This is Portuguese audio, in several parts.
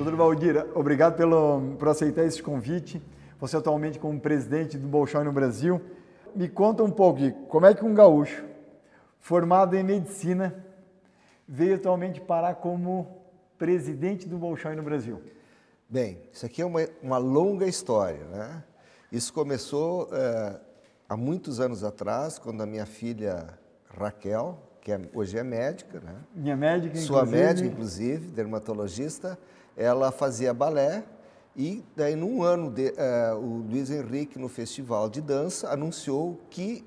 Doutor Valdir, obrigado pelo, por aceitar esse convite. Você atualmente como presidente do Bolshoi no Brasil. Me conta um pouco de como é que um gaúcho formado em medicina veio atualmente parar como presidente do Bolshoi no Brasil. Bem, isso aqui é uma, uma longa história, né? Isso começou é, há muitos anos atrás, quando a minha filha Raquel, que é, hoje é médica, né? Minha médica, Sua inclusive. médica, inclusive, dermatologista, ela fazia balé e daí num ano de, uh, o Luiz Henrique no festival de dança anunciou que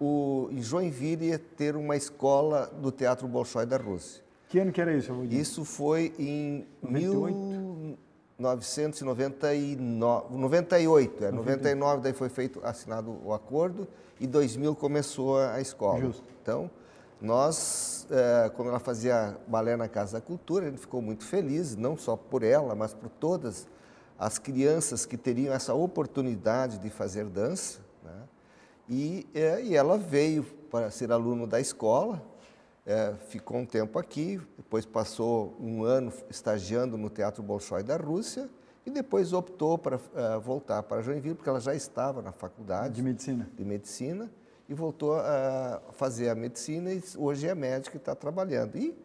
o, em Joinville ia ter uma escola do Teatro Bolshoi da Rússia. Que ano que era isso? Isso foi em 98? 1999, 98, é, 99 daí foi feito, assinado o acordo e 2000 começou a escola. Justo. Então, nós, é, quando ela fazia balé na Casa da Cultura, a gente ficou muito feliz, não só por ela, mas por todas as crianças que teriam essa oportunidade de fazer dança. Né? E, é, e ela veio para ser aluno da escola, é, ficou um tempo aqui, depois passou um ano estagiando no Teatro Bolshoi da Rússia e depois optou para é, voltar para Joinville, porque ela já estava na faculdade De medicina. de medicina e voltou a fazer a medicina e hoje é médica e está trabalhando. E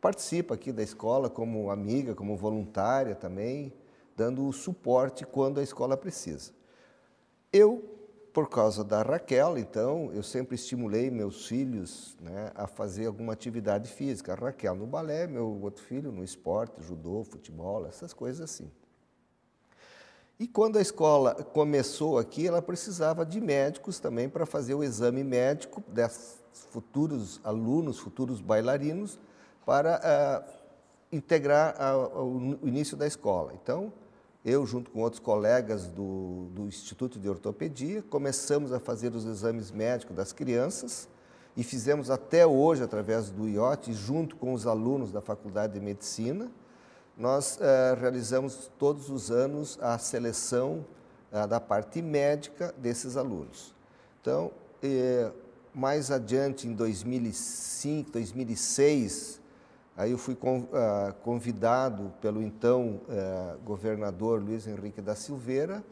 participa aqui da escola como amiga, como voluntária também, dando o suporte quando a escola precisa. Eu, por causa da Raquel, então, eu sempre estimulei meus filhos né, a fazer alguma atividade física. A Raquel no balé, meu outro filho no esporte, judô, futebol, essas coisas assim. E quando a escola começou aqui, ela precisava de médicos também para fazer o exame médico desses futuros alunos, futuros bailarinos, para uh, integrar a, a, o início da escola. Então, eu, junto com outros colegas do, do Instituto de Ortopedia, começamos a fazer os exames médicos das crianças e fizemos até hoje, através do IOT, junto com os alunos da Faculdade de Medicina, nós eh, realizamos todos os anos a seleção eh, da parte médica desses alunos. Então, eh, mais adiante, em 2005, 2006, aí eu fui ah, convidado pelo então governador Luiz Henrique da Silveira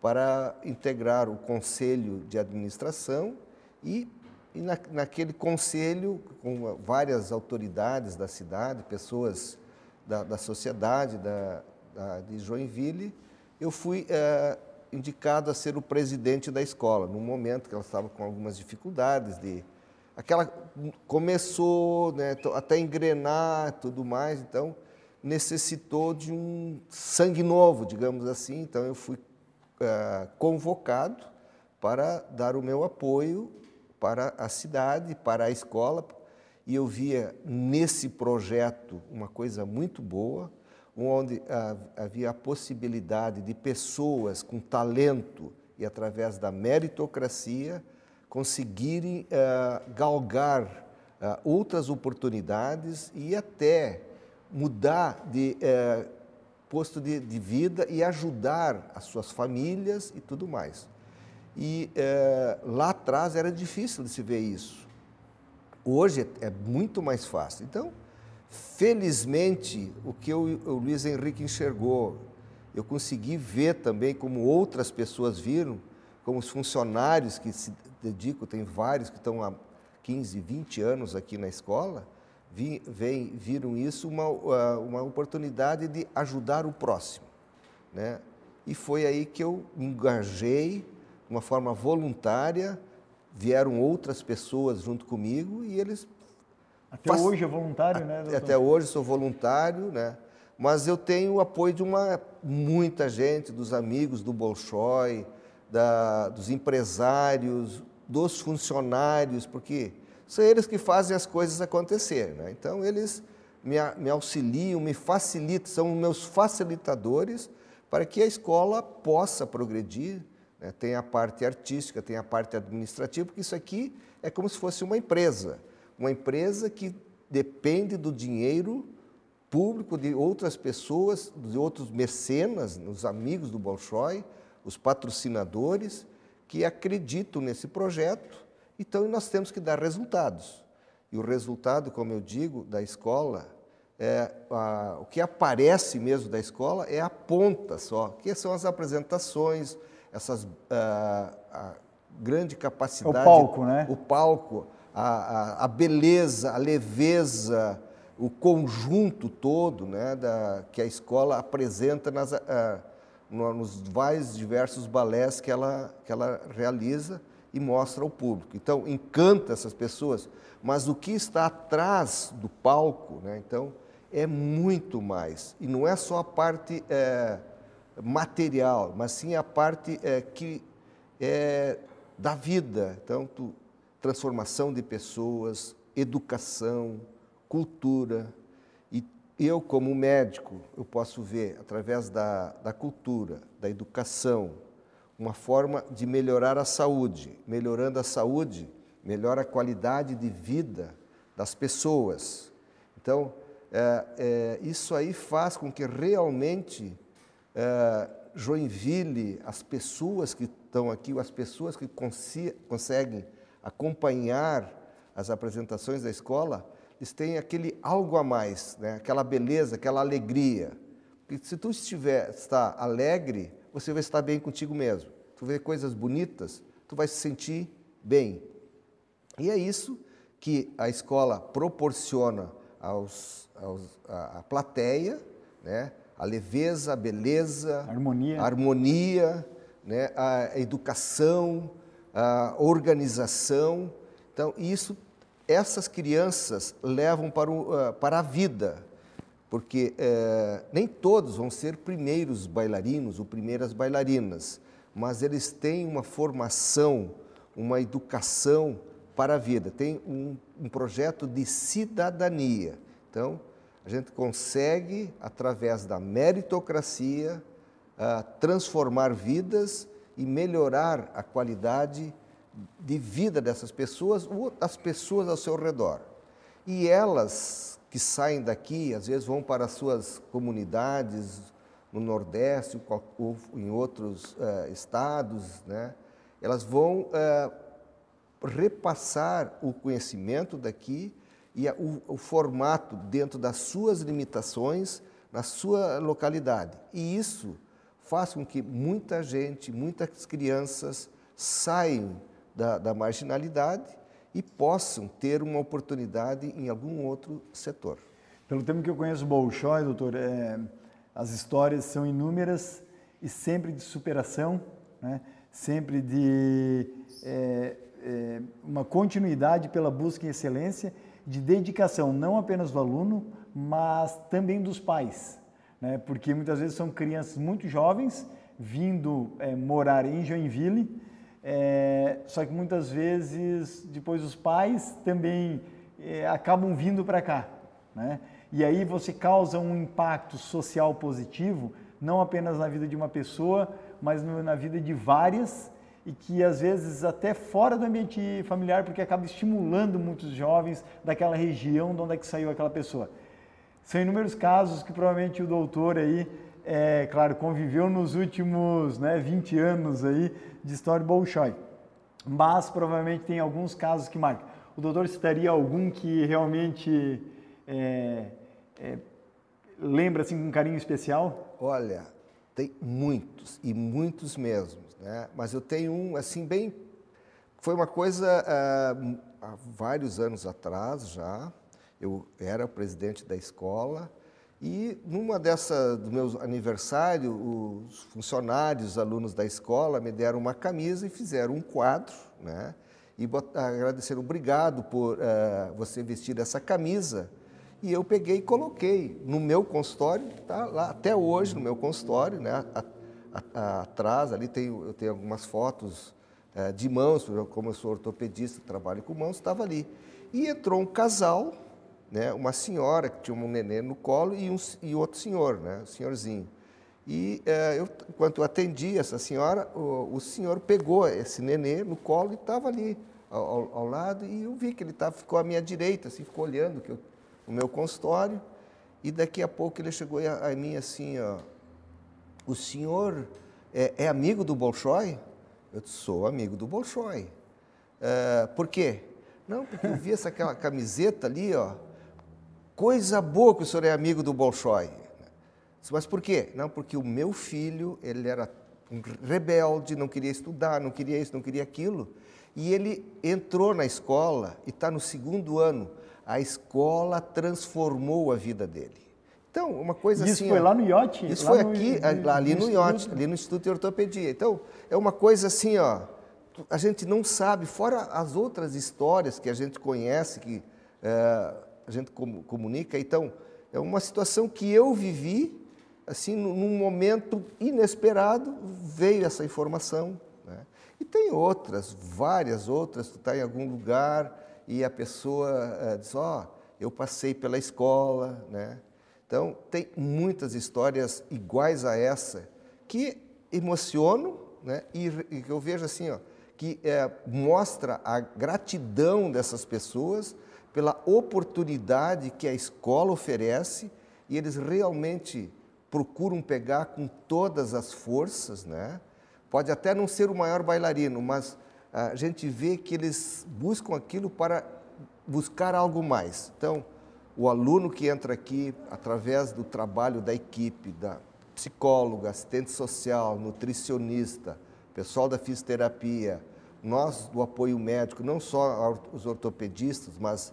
para integrar o conselho de administração e, e na, naquele conselho, com várias autoridades da cidade, pessoas da, da sociedade da, da, de Joinville, eu fui é, indicado a ser o presidente da escola, num momento que ela estava com algumas dificuldades de aquela começou né, até engrenar tudo mais, então necessitou de um sangue novo, digamos assim. Então eu fui é, convocado para dar o meu apoio para a cidade, para a escola, e eu via nesse projeto uma coisa muito boa, onde havia a possibilidade de pessoas com talento e através da meritocracia conseguirem ah, galgar ah, outras oportunidades e até mudar de eh, posto de, de, vida e ajudar as suas famílias e tudo mais. E lá atrás era difícil de se ver isso. Hoje é muito mais fácil. Então, felizmente, o que eu, o Luiz Henrique enxergou, eu consegui ver também como outras pessoas viram, como os funcionários que se dedicam, tem vários que estão há 15, 20 anos aqui na escola, vi, vem, viram isso uma, uma oportunidade de ajudar o próximo. Né? E foi aí que eu engajei de uma forma voluntária, vieram outras pessoas junto comigo e eles. Até faz... hoje é voluntário, né? Doutor? Até hoje sou voluntário, né? Mas eu tenho o apoio de uma muita gente, dos amigos do Bolshoi, da, dos empresários, dos funcionários, porque são eles que fazem as coisas acontecer, né? Então eles me, me auxiliam, me facilitam, são meus facilitadores para que a escola possa progredir né? Tem a parte artística, tem a parte administrativa, porque isso aqui é como se fosse uma empresa. Uma empresa que depende do dinheiro público de outras pessoas, de outros mecenas, os amigos do Bolshoi, os patrocinadores, que acreditam nesse projeto. Então, nós temos que dar resultados. E o resultado, como eu digo, da escola é, a, o que aparece mesmo da escola é a ponta só, que são as apresentações, essas a, a grande capacidade. O palco, né? O palco, a, a, a beleza, a leveza, o conjunto todo né, da, que a escola apresenta nas, a, nos vários diversos balés que ela, que ela realiza e mostra ao público. Então, encanta essas pessoas, mas o que está atrás do palco, né, então, é muito mais. E não é só a parte é, material, mas sim a parte é, que é da vida. Tu, transformação de pessoas, educação, cultura. E eu, como médico, eu posso ver, através da, da cultura, da educação, uma forma de melhorar a saúde. Melhorando a saúde, melhora a qualidade de vida das pessoas. Então, é, é, isso aí faz com que realmente é, Joinville, as pessoas que estão aqui, as pessoas que conseguem acompanhar as apresentações da escola, eles têm aquele algo a mais, né? aquela beleza, aquela alegria. Porque se tu estiver está alegre, você vai estar bem contigo mesmo. Tu vê coisas bonitas, tu vai se sentir bem. E é isso que a escola proporciona aos, aos, plateia, né? A leveza, a beleza, harmonia, a, harmonia, né? a educação, a organização. Então, isso, essas crianças levam para, o, uh, para a vida, porque uh, nem todos vão ser primeiros bailarinos ou primeiras bailarinas, mas eles têm uma formação, uma educação para a vida, tem um, um projeto de cidadania. Então, a gente consegue, através da meritocracia, uh, transformar vidas e melhorar a qualidade de vida dessas pessoas ou as pessoas ao seu redor. E elas que saem daqui, às vezes vão para as suas comunidades no Nordeste ou em outros uh, estados, né? elas vão uh, repassar o conhecimento daqui e a, o, o formato dentro das suas limitações na sua localidade. E isso faz com que muita gente, muitas crianças saiam da, da marginalidade e possam ter uma oportunidade em algum outro setor. Pelo tempo que eu conheço Bolshoi, doutor, é, as histórias são inúmeras e sempre de superação, né? sempre de é, é, uma continuidade pela busca em excelência, de dedicação não apenas do aluno, mas também dos pais, né? porque muitas vezes são crianças muito jovens vindo é, morar em Joinville, é, só que muitas vezes depois os pais também é, acabam vindo para cá, né? E aí você causa um impacto social positivo, não apenas na vida de uma pessoa, mas no, na vida de várias e que às vezes até fora do ambiente familiar, porque acaba estimulando muitos jovens daquela região de onde é que saiu aquela pessoa. São inúmeros casos que provavelmente o doutor aí, é, claro, conviveu nos últimos né, 20 anos aí de história Bolshoi. Mas provavelmente tem alguns casos que marcam. O doutor citaria algum que realmente é, é, lembra assim com carinho especial? Olha, tem muitos e muitos mesmo, né? Mas eu tenho um assim bem, foi uma coisa uh, há vários anos atrás já. Eu era presidente da escola e numa dessa do meu aniversário, os funcionários, os alunos da escola me deram uma camisa e fizeram um quadro, né? E agradeceram, obrigado por uh, você vestir essa camisa. E eu peguei e coloquei no meu consultório, tá lá até hoje no meu consultório, né? Atrás ali tem, eu tenho algumas fotos uh, de mãos, como eu sou ortopedista, trabalho com mãos, estava ali. E entrou um casal né, uma senhora que tinha um neném no colo e, um, e outro senhor, né, um senhorzinho. E é, eu, enquanto eu atendi essa senhora, o, o senhor pegou esse nenê no colo e estava ali ao, ao, lado e eu vi que ele tava, ficou à minha direita, assim, ficou olhando que eu, o meu consultório. E daqui a pouco ele chegou a, a mim assim, ó, o senhor é, é amigo do Bolshoi? Eu sou amigo do Bolshoi. É, por quê? Não, porque eu vi essa aquela camiseta ali, ó, coisa boa que o senhor é amigo do Bolshoi. Mas por quê? Não, porque o meu filho, ele era um rebelde, não queria estudar, não queria isso, não queria aquilo. E ele entrou na escola e está no segundo ano. A escola transformou a vida dele. Então, uma coisa isso assim. Isso foi lá no IOT? Isso foi no, aqui, no, ali no, no IOT, ali no Instituto de Ortopedia. Então, é uma coisa assim, ó. A gente não sabe, fora as outras histórias que a gente conhece, que é, a gente comunica. Então, é uma situação que eu vivi, assim, num momento inesperado, veio essa informação. Né? E tem outras, várias outras. Tu está em algum lugar e a pessoa é, diz: Ó, oh, eu passei pela escola, né? Então, tem muitas histórias iguais a essa que emocionam né? e, e eu vejo assim, ó, que é, mostra a gratidão dessas pessoas pela oportunidade que a escola oferece e eles realmente procuram pegar com todas as forças, né? Pode até não ser o maior bailarino, mas a gente vê que eles buscam aquilo para buscar algo mais. Então, o aluno que entra aqui, através do trabalho da equipe, da psicóloga, assistente social, nutricionista, pessoal da fisioterapia, nós do apoio médico, não só os ortopedistas, mas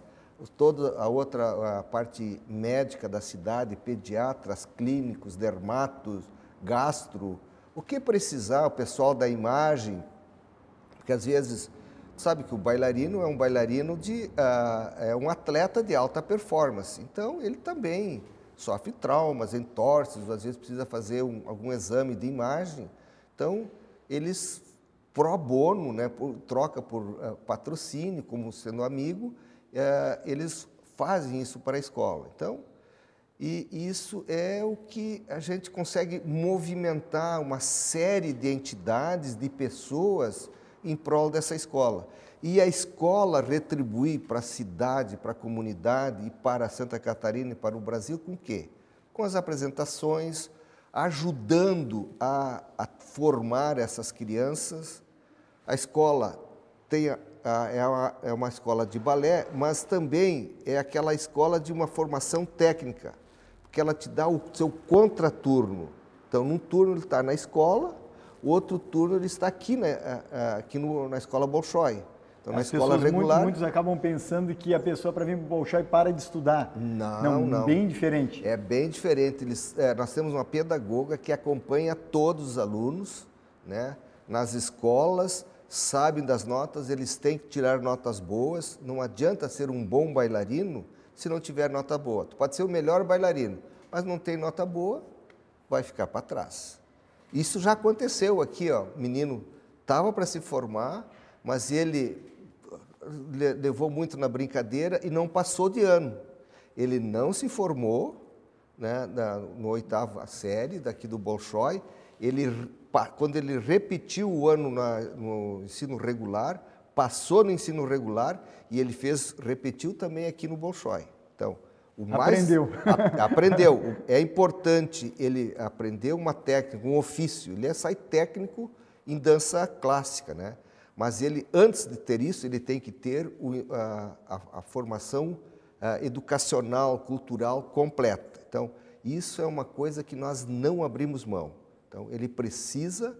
toda a outra a parte médica da cidade, pediatras, clínicos, dermatos, gastro, o que precisar, o pessoal da imagem, porque às vezes sabe que o bailarino é um bailarino de uh, é um atleta de alta performance, então ele também sofre traumas, entorses, às vezes precisa fazer um, algum exame de imagem, então eles pro bono, né, por, troca por uh, patrocínio, como sendo amigo, uh, eles fazem isso para a escola. Então, e isso é o que a gente consegue movimentar uma série de entidades, de pessoas em prol dessa escola. E a escola retribuir para a cidade, para a comunidade e para Santa Catarina e para o Brasil com o quê? Com as apresentações, ajudando a, a formar essas crianças. A escola tem a, a, é, uma, é uma escola de balé, mas também é aquela escola de uma formação técnica, porque ela te dá o seu contraturno. Então, num turno ele está na escola, o outro turno ele está aqui, né, aqui no, na escola Bolshoi. Então, na escola regular. Muitos, muitos, acabam pensando que a pessoa, para vir para o Bolshoi, para de estudar. Não, não, não. Bem diferente. É bem diferente. Eles, é, nós temos uma pedagoga que acompanha todos os alunos né, nas escolas, sabem das notas, eles têm que tirar notas boas. Não adianta ser um bom bailarino se não tiver nota boa. Tu pode ser o melhor bailarino, mas não tem nota boa, vai ficar para trás. Isso já aconteceu aqui, ó. O menino estava para se formar, mas ele levou muito na brincadeira e não passou de ano. Ele não se formou né, na, no oitava série daqui do Bolshoi. Ele, quando ele repetiu o ano na, no ensino regular, passou no ensino regular e ele fez, repetiu também aqui no Bolshoi. Então, mais, aprendeu. A, aprendeu. É importante ele aprender uma técnica, um ofício. Ele é sai técnico em dança clássica, né? Mas ele, antes de ter isso, ele tem que ter o, a, a, a, formação a, educacional, cultural completa. Então, isso é uma coisa que nós não abrimos mão. Então, ele precisa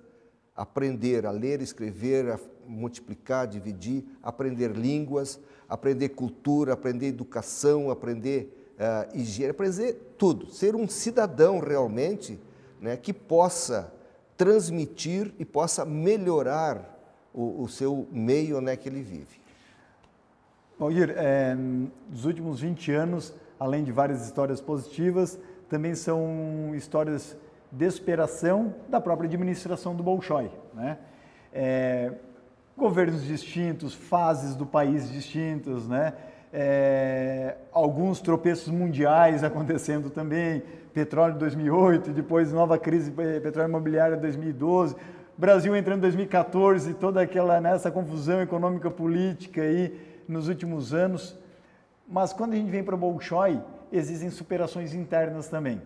aprender a ler, escrever, a multiplicar, dividir, aprender línguas, aprender cultura, aprender educação, aprender uh, higiene, aprender tudo. Ser um cidadão realmente né, que possa transmitir e possa melhorar o, o seu meio né, que ele vive. Valdir, é, nos últimos 20 anos, além de várias histórias positivas, também são histórias de superação da própria administração do Bolshoi. Né? É, governos distintos, fases do país distintas, né? É, alguns tropeços mundiais acontecendo também, petróleo 2008, depois nova crise petróleo imobiliária 2012, Brasil entrando em 2014, toda aquela nessa né, confusão econômica política aí nos últimos anos. Mas quando a gente vem para o Bolshoi, existem superações internas também.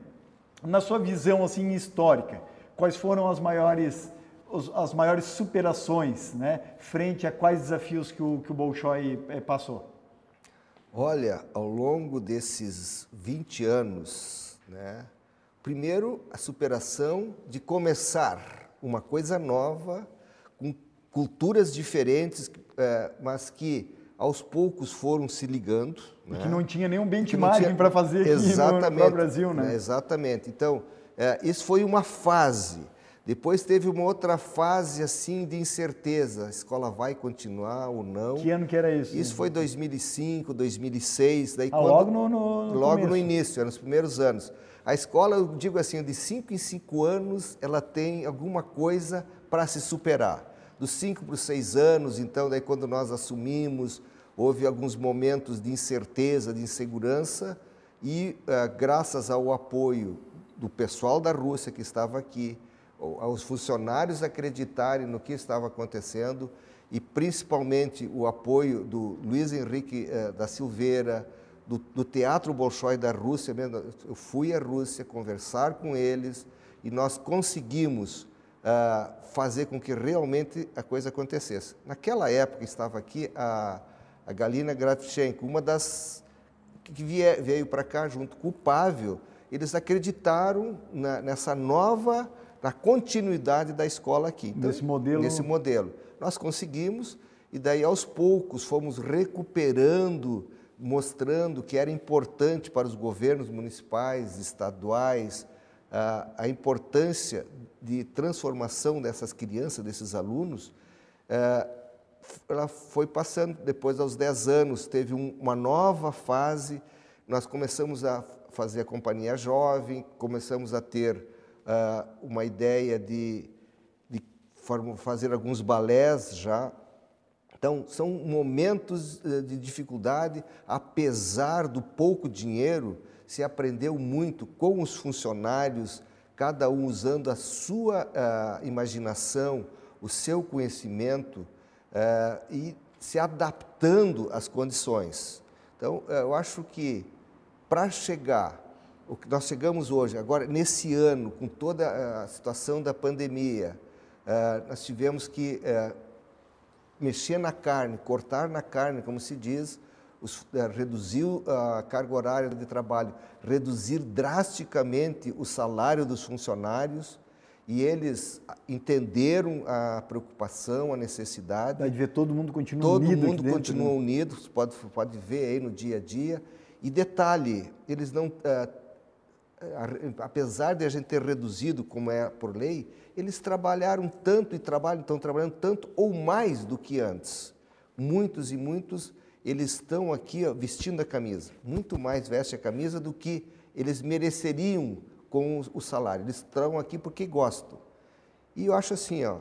Na sua visão assim histórica, quais foram as maiores as maiores superações, né, frente a quais desafios que o, que o Bolshoi eh, passou? Olha, ao longo desses 20 anos, né, primeiro a superação de começar uma coisa nova, com culturas diferentes, é, mas que aos poucos foram se ligando. Né? Que não tinha nenhum benchmarking para fazer aqui exatamente, no, no Brasil, né? Exatamente. Então, é, isso foi uma fase. Depois teve uma outra fase assim de incerteza. A escola vai continuar ou não? Que ano que era isso? Isso foi 2005, 2006. Daí ah, quando, logo no, no, no Logo começo. no início, nos primeiros anos. A escola, eu digo assim, de 5 em 5 anos, ela tem alguma coisa para se superar. Dos 5 para os 6 anos, então, daí quando nós assumimos, houve alguns momentos de incerteza, de insegurança, e uh, graças ao apoio do pessoal da Rússia que estava aqui, aos funcionários acreditarem no que estava acontecendo e principalmente o apoio do Luiz Henrique eh, da Silveira, do, do, Teatro Bolshoi da Rússia. Mesmo. Eu fui à Rússia conversar com eles e nós conseguimos uh, fazer com que realmente a coisa acontecesse. Naquela época estava aqui a, a Galina Gravchenko, uma das que veio para cá junto com o Pavel, eles acreditaram na, nessa nova na continuidade da escola aqui. Então, nesse modelo? Nesse modelo. Nós conseguimos e daí aos poucos fomos recuperando, mostrando que era importante para os governos municipais, estaduais, a, a importância de transformação dessas crianças, desses alunos. É, ela foi passando, depois aos 10 anos, teve um, uma nova fase, nós começamos a fazer a companhia jovem, começamos a ter uh, uma ideia de, de fazer alguns balés já. Então, são momentos uh, de dificuldade, apesar do pouco dinheiro, se aprendeu muito com os funcionários, cada um usando a sua uh, imaginação, o seu conhecimento e se adaptando às condições. Então, eu acho que para chegar o que nós chegamos hoje, agora nesse ano, com toda a situação da pandemia, eh, nós tivemos que eh, mexer na carne, cortar na carne, como se diz, eh, reduzir a carga horária de trabalho, reduzir drasticamente o salário dos funcionários e eles entenderam a preocupação, a necessidade. Vai ver todo mundo continua todo unido. Todo mundo dentro, continua né? unido, pode, pode ver aí no dia a dia. E detalhe, eles não apesar de a gente ter reduzido, como é por lei, eles trabalharam tanto e trabalham, estão trabalhando tanto ou mais do que antes. Muitos e muitos, eles estão aqui ó, vestindo a camisa, muito mais veste a camisa do que eles mereceriam com o salário. Eles estão aqui porque gostam. E eu acho assim, ó,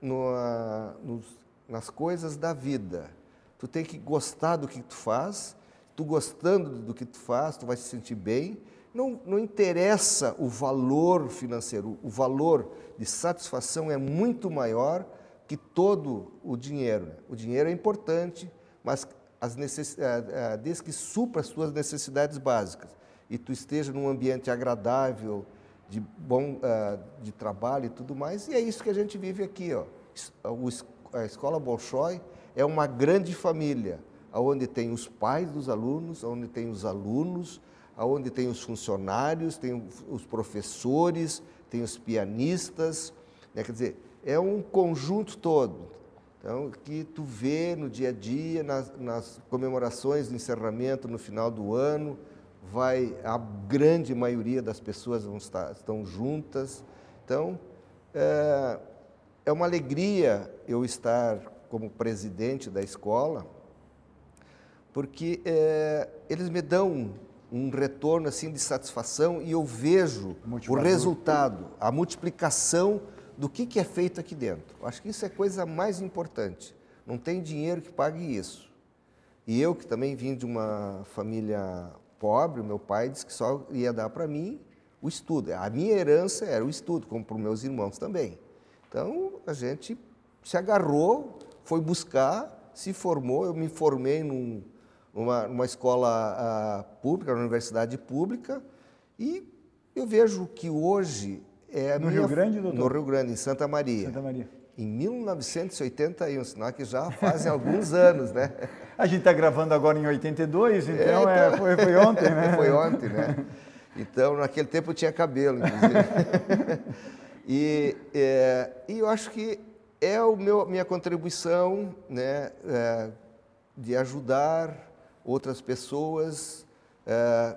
no, nas coisas da vida, tu tem que gostar do que tu faz, tu gostando do que tu faz, tu vai se sentir bem, não, não interessa o valor financeiro, o valor de satisfação é muito maior que todo o dinheiro. Né? O dinheiro é importante, mas as necess... Eh, eh, desde que supra as tuas necessidades básicas e tu esteja num ambiente agradável, de bom uh, de trabalho e tudo mais, e é isso que a gente vive aqui. Ó. A Escola Bolshoi é uma grande família, onde tem os pais dos alunos, onde tem os alunos, onde tem os funcionários, tem os professores, tem os pianistas, né? quer dizer, é um conjunto todo. Então, que tu vê no dia a dia, nas, nas comemorações de encerramento no final do ano, vai a grande maioria das pessoas estar, estão juntas. Então, é, é uma alegria eu estar como presidente da escola, porque é, eles me dão um retorno assim de satisfação e eu vejo o resultado, a multiplicação do que, que é feito aqui dentro. Acho que isso é a coisa mais importante. Não tem dinheiro que pague isso. E eu, que também vim de uma família pobre, meu pai disse que só ia dar para mim o estudo. A minha herança era o estudo, como para os meus irmãos também. Então, a gente se agarrou, foi buscar, se formou. Eu me formei num, numa, numa escola uh, pública, numa universidade pública, e eu vejo que hoje é no minha, Rio Grande, doutor? No Rio Grande, em Santa Maria. Santa Maria. em 1981, sinal que já fazem alguns anos, né? A gente está gravando agora em 82, então, é, então... É, foi, foi, ontem, né? foi ontem, né? Então, naquele tempo eu tinha cabelo, inclusive. e, é, e eu acho que é a minha contribuição né, é, de ajudar outras pessoas. É,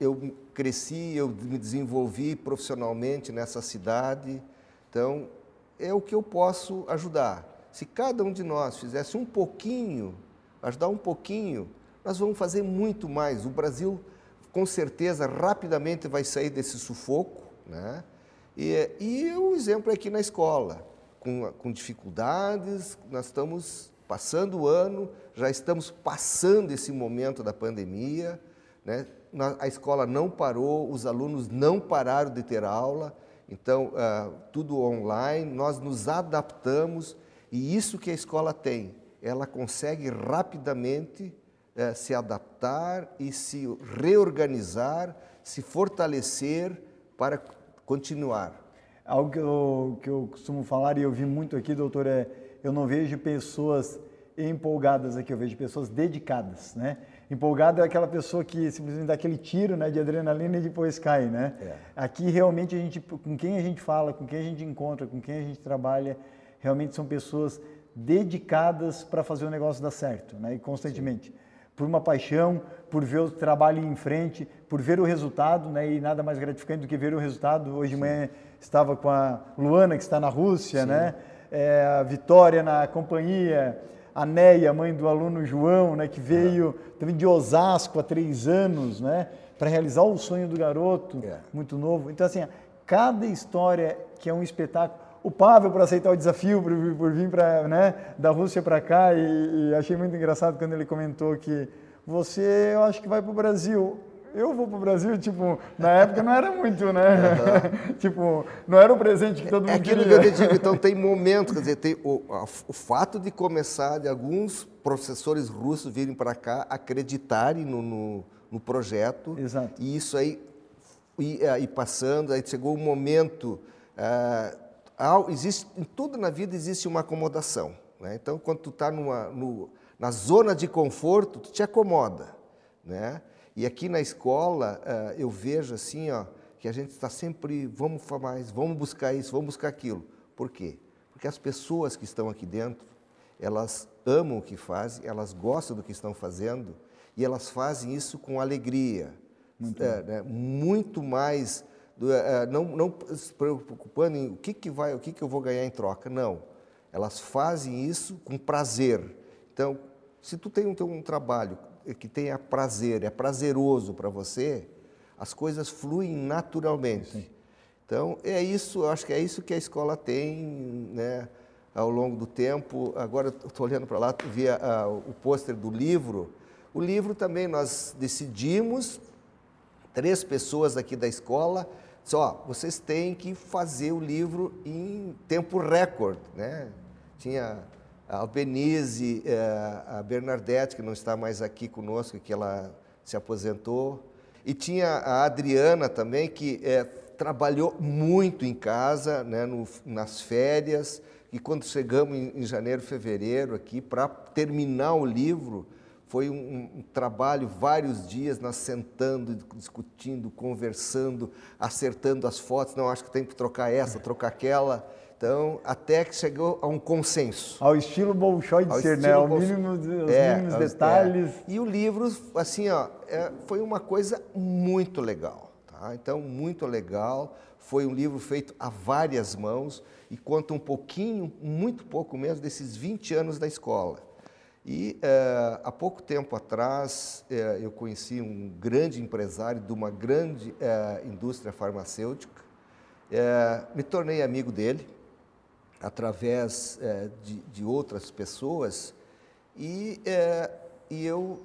eu cresci, eu me desenvolvi profissionalmente nessa cidade, então é o que eu posso ajudar. Se cada um de nós fizesse um pouquinho, ajudar um pouquinho, nós vamos fazer muito mais. O Brasil, com certeza, rapidamente vai sair desse sufoco, né? E, e o exemplo é aqui na escola, com, com dificuldades, nós estamos passando o ano, já estamos passando esse momento da pandemia, né? a escola não parou, os alunos não pararam de ter aula, então uh, tudo online, nós nos adaptamos e isso que a escola tem, ela consegue rapidamente uh, se adaptar e se reorganizar, se fortalecer para continuar. Algo que eu, que eu costumo falar e eu vi muito aqui, doutor, é eu não vejo pessoas empolgadas aqui, eu vejo pessoas dedicadas, né? Empolgado é aquela pessoa que simplesmente dá aquele tiro né, de adrenalina e depois cai, né? É. Aqui realmente a gente, com quem a gente fala, com quem a gente encontra, com quem a gente trabalha, realmente são pessoas dedicadas para fazer o negócio dar certo, né? E constantemente. Sim. Por uma paixão, por ver o trabalho em frente, por ver o resultado, né? E nada mais gratificante do que ver o resultado. Hoje de manhã estava com a Luana, que está na Rússia, Sim. né? É, a Vitória na companhia, a Neia, mãe do aluno João, né, que veio também de Osasco há três anos, né, para realizar o sonho do garoto, é. muito novo. Então, assim, cada história que é um espetáculo. O Pavel, por aceitar o desafio, por, por vir pra, né, da Rússia para cá, e, e achei muito engraçado quando ele comentou que você, eu acho que vai para o Brasil eu vou pro Brasil, tipo, na época não era muito, né? Uhum. tipo, não era o presente que todo é mundo é aquilo queria. que eu digo, então tem momentos, quer dizer, tem o, o fato de começar, de alguns professores russos virem para cá acreditarem no, no, no, projeto. Exato. E isso aí, e, e passando, aí chegou o um momento, ah, existe, em tudo na vida existe uma acomodação, né? Então, quando tu está na zona de conforto, tu te acomoda, né? E aqui na escola uh, eu vejo assim, ó, que a gente está sempre, vamos mais, vamos buscar isso, vamos buscar aquilo. Por quê? Porque as pessoas que estão aqui dentro, elas amam o que fazem, elas gostam do que estão fazendo e elas fazem isso com alegria. Muito, é, né, muito mais, não, não se preocupando em o que, que, vai, o que, que eu vou ganhar em troca, não. Elas fazem isso com prazer. Então, se tu tem um, um trabalho que tenha prazer, é prazeroso para você, as coisas fluem naturalmente. Sim. Então, é isso, acho que é isso que a escola tem, né, ao longo do tempo. Agora, estou olhando para lá, vi a, o pôster do livro. O livro também nós decidimos, três pessoas aqui da escola, só vocês têm que fazer o livro em tempo recorde, né? Tinha a Albenise, eh, a Bernadette, que não está mais aqui conosco, que ela se aposentou. E tinha a Adriana também, que é, trabalhou muito em casa, né, no, nas férias. E quando chegamos em, em janeiro, fevereiro, aqui, para terminar o livro, foi um, um, trabalho, vários dias, nós sentando, discutindo, conversando, acertando as fotos. Não, acho que tem que trocar essa, trocar aquela. Então, até que chegou a um consenso. Ao estilo Bolshoi de ser, né? Ao mínimo, os é, mínimos detalhes. É. E o livro, assim, ó, é, foi uma coisa muito legal. Tá? Então, muito legal. Foi um livro feito a várias mãos e conta um pouquinho, muito pouco mesmo, desses 20 anos da escola. E é, há pouco tempo atrás é, eu conheci um grande empresário de uma grande é, indústria farmacêutica, me tornei amigo dele, através de, de, outras pessoas. E, e eu,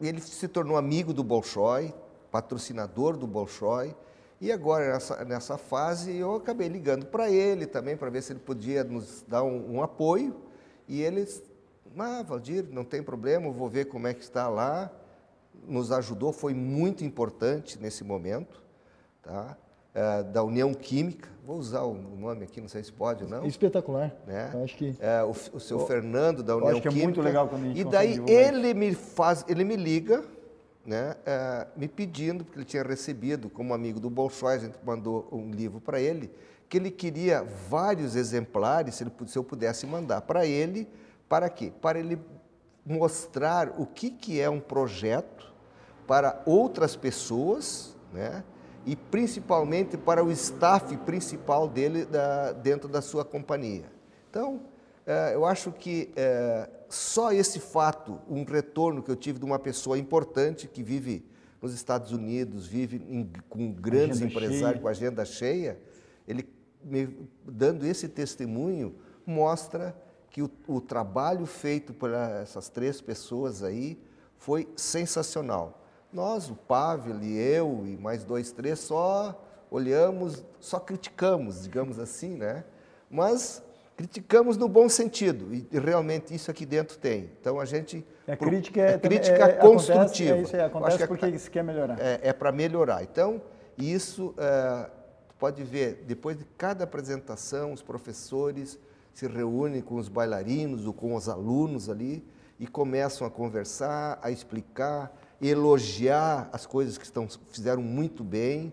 ele se tornou amigo do Bolshoi, patrocinador do Bolshoi, e agora nessa, nessa fase eu acabei ligando para ele também para ver se ele podia nos dar um, um apoio. E ele, ah, Valdir, não tem problema, vou ver como é que está lá, nos ajudou, foi muito importante nesse momento, tá? é, da União Química, vou usar o nome aqui, não sei se pode não. Espetacular. Né? Eu acho que... É, o, o seu Fernando da União acho que é Química. muito legal quando E daí ele me faz, ele me liga, né, é, me pedindo, porque ele tinha recebido, como amigo do Bolshoi, a gente mandou um livro para ele, que ele queria vários exemplares, se, ele, se eu pudesse mandar para ele, para quê? Para ele mostrar o que, que é um projeto para outras pessoas, né? e principalmente para o staff principal dele da, dentro da sua companhia. Então, é, eu acho que é, só esse fato, um retorno que eu tive de uma pessoa importante que vive nos Estados Unidos, vive em, com grandes empresários, cheia. com agenda cheia, ele me dando esse testemunho mostra que o, o trabalho feito por essas três pessoas aí foi sensacional. Nós, o Pavel e eu e mais dois, três, só olhamos, só criticamos, digamos assim, né? Mas criticamos no bom sentido e realmente isso aqui dentro tem. Então a gente A pro- crítica é, a crítica é, construtiva. Acontece, é isso aí, acontece acho que porque se quer melhorar. é, é para melhorar. Então, isso, é, pode ver, depois de cada apresentação, os professores se reúnem com os bailarinos ou com os alunos ali e começam a conversar, a explicar, elogiar as coisas que estão, fizeram muito bem.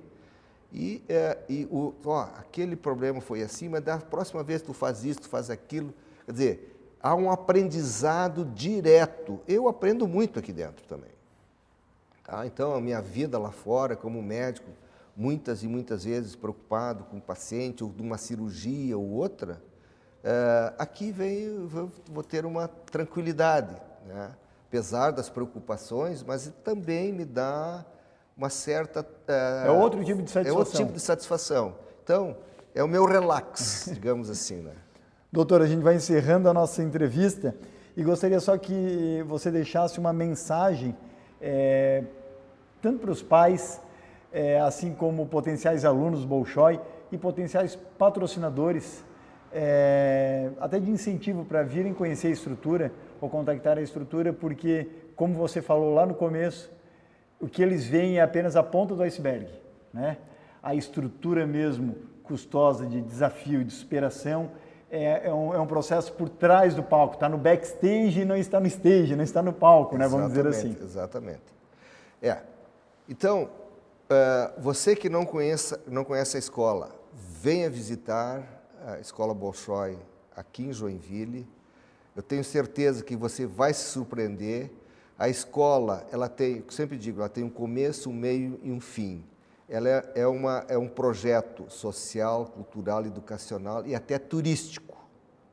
E, é, e o, ó, aquele problema foi assim, mas da próxima vez tu faz isso, tu faz aquilo. Quer dizer, há um aprendizado direto. Eu aprendo muito aqui dentro também. Tá? Então, a minha vida lá fora, como médico, muitas e muitas vezes preocupado com o paciente ou de uma cirurgia ou outra, eh, aqui vem, vou, ter uma tranquilidade, né? apesar das preocupações, mas também me dá uma certa. eh, É outro tipo de É outro satisfação. tipo de satisfação. Então, é o meu relax, digamos assim. Né? Doutor, a gente vai encerrando a nossa entrevista e gostaria só que você deixasse uma mensagem, é, tanto para os pais, é, assim como potenciais alunos Bolshoi e potenciais patrocinadores, é, até de incentivo para virem conhecer a estrutura ou contactar a estrutura, porque, como você falou lá no começo, o que eles veem é apenas a ponta do iceberg, né? A estrutura mesmo custosa de desafio, de superação, é, é um, é um processo por trás do palco, está no backstage e não está no stage, não está no palco, né? Vamos dizer assim. Exatamente. É. Então, eh, você que não conheça, não conhece a escola, venha visitar a Escola Bolshoi aqui em Joinville. Eu tenho certeza que você vai se surpreender. A escola, ela tem, sempre digo, ela tem um começo, um meio e um fim. Ela é, é, uma, é um projeto social, cultural, educacional e até turístico.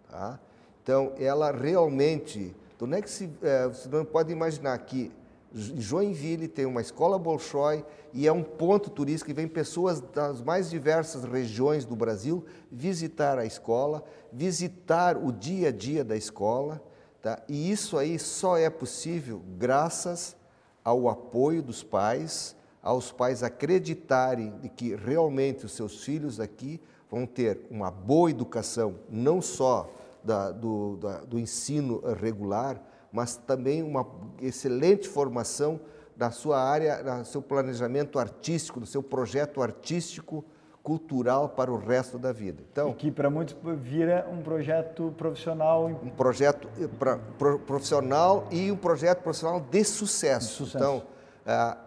Tá? Então, ela realmente. Então, não é que se, é, você não pode imaginar que Joinville tem uma escola Bolshoi e é um ponto turístico e vem pessoas das mais diversas regiões do Brasil visitar a escola, visitar o dia a dia da escola. Tá? E isso aí só é possível graças ao apoio dos pais, aos pais acreditarem de que realmente os seus filhos aqui vão ter uma boa educação, não só da, do, da, do ensino regular, mas também uma excelente formação na sua área, no seu planejamento artístico, no seu projeto artístico, cultural para o resto da vida. Então, Que para muitos vira um projeto profissional um projeto eh, pra- pro- profissional e um projeto profissional de sucesso. De sucesso. Então, a,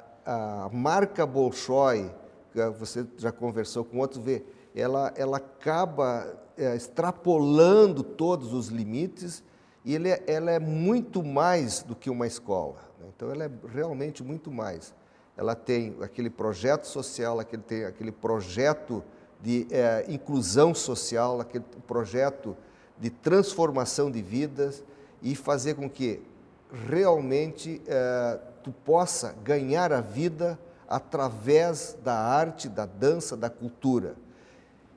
a marca Bolshoi, que você já conversou com outros, vê, ela, ela acaba eh, extrapolando todos os limites e ele é- ela é muito mais do que uma escola. né? Então, ela é realmente muito mais. Ela tem aquele projeto social, aquele, tem aquele projeto de eh, inclusão social, aquele projeto de transformação de vidas e fazer com que realmente eh, tu possa ganhar a vida através da arte, da dança, da cultura.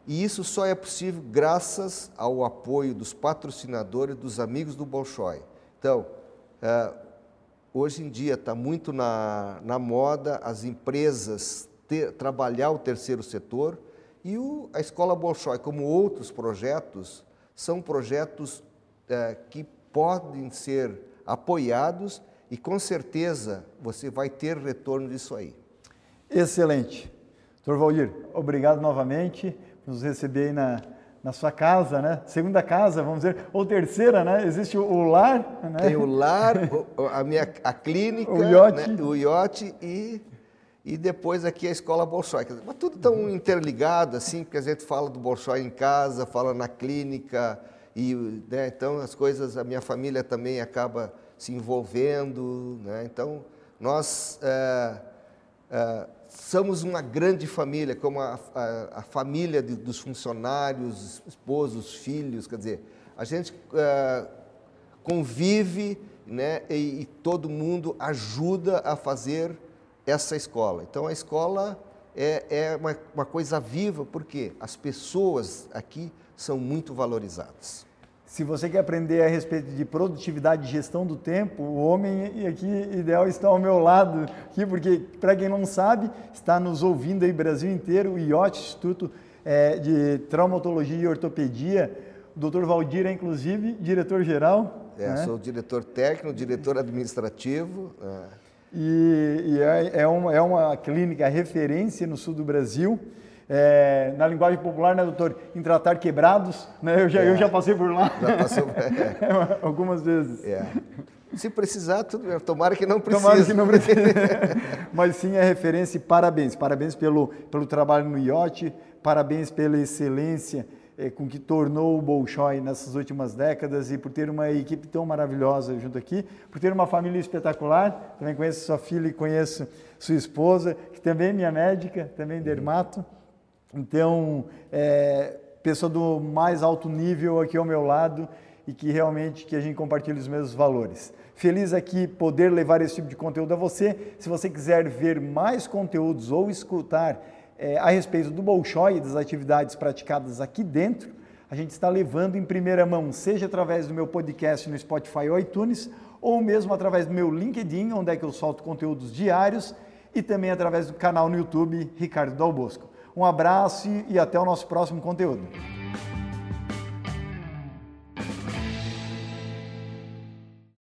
E isso só é possível graças ao apoio dos patrocinadores, dos amigos do Bolshoi. Então, eh, hoje em dia está muito na, na moda as empresas ter- trabalhar o terceiro setor e o- a Escola Bolshoi, como outros projetos, são projetos eh, que podem ser apoiados e com certeza você vai ter retorno disso aí. Excelente. Doutor Valdir, obrigado novamente nos receber aí na, na sua casa, né? Segunda casa, vamos dizer, ou terceira, né? Existe o, lar, né? Tem o lar, a minha a clínica, o iote, né? o iote e e depois aqui a escola Bolshoi. Mas tudo tão interligado assim, porque a gente fala do Bolshoi em casa, fala na clínica e né? então as coisas, a minha família também acaba se envolvendo, né? Então nós é, é, somos uma grande família, como a, a, a família de, dos funcionários, esposos, filhos, quer dizer, a gente uh, convive né, e, e, todo mundo ajuda a fazer essa escola. Então a escola é, é uma, uma coisa viva, porque as pessoas aqui são muito valorizadas. Se você quer aprender a respeito de produtividade e gestão do tempo, o homem aqui ideal está ao meu lado aqui, porque para quem não sabe, está nos ouvindo aí Brasil inteiro, o IOT, Instituto é, de Traumatologia e Ortopedia. O doutor Valdir é, inclusive, diretor-geral. É, né? sou diretor técnico, diretor administrativo. É. E, e é, é, uma, é uma clínica referência no sul do Brasil é, na linguagem popular, né, doutor, em tratar quebrados, né? Eu já, é. eu já passei por lá. Já passou, é. Algumas vezes. É. Se precisar, tudo bem. Tomara que não precise. Tomara que não precise. Mas sim é referência e parabéns. Parabéns pelo, pelo trabalho no IOT, parabéns pela excelência é, com que tornou o Bolshoi nessas últimas décadas e por ter uma equipe tão maravilhosa junto aqui, por ter uma família espetacular. Também conheço sua filha e conheço sua esposa, que também é minha médica, também dermato. Então, é, pessoa do mais alto nível aqui ao meu lado e que realmente que a gente compartilha os mesmos valores. Feliz aqui poder levar esse tipo de conteúdo a você. Se você quiser ver mais conteúdos ou escutar é, a respeito do Bolshoi e das atividades praticadas aqui dentro, a gente está levando em primeira mão, seja através do meu podcast no Spotify ou iTunes, ou mesmo através do meu LinkedIn, onde é que eu solto conteúdos diários, e também através do canal no YouTube Ricardo Dal Bosco. Um abraço e até o nosso próximo conteúdo.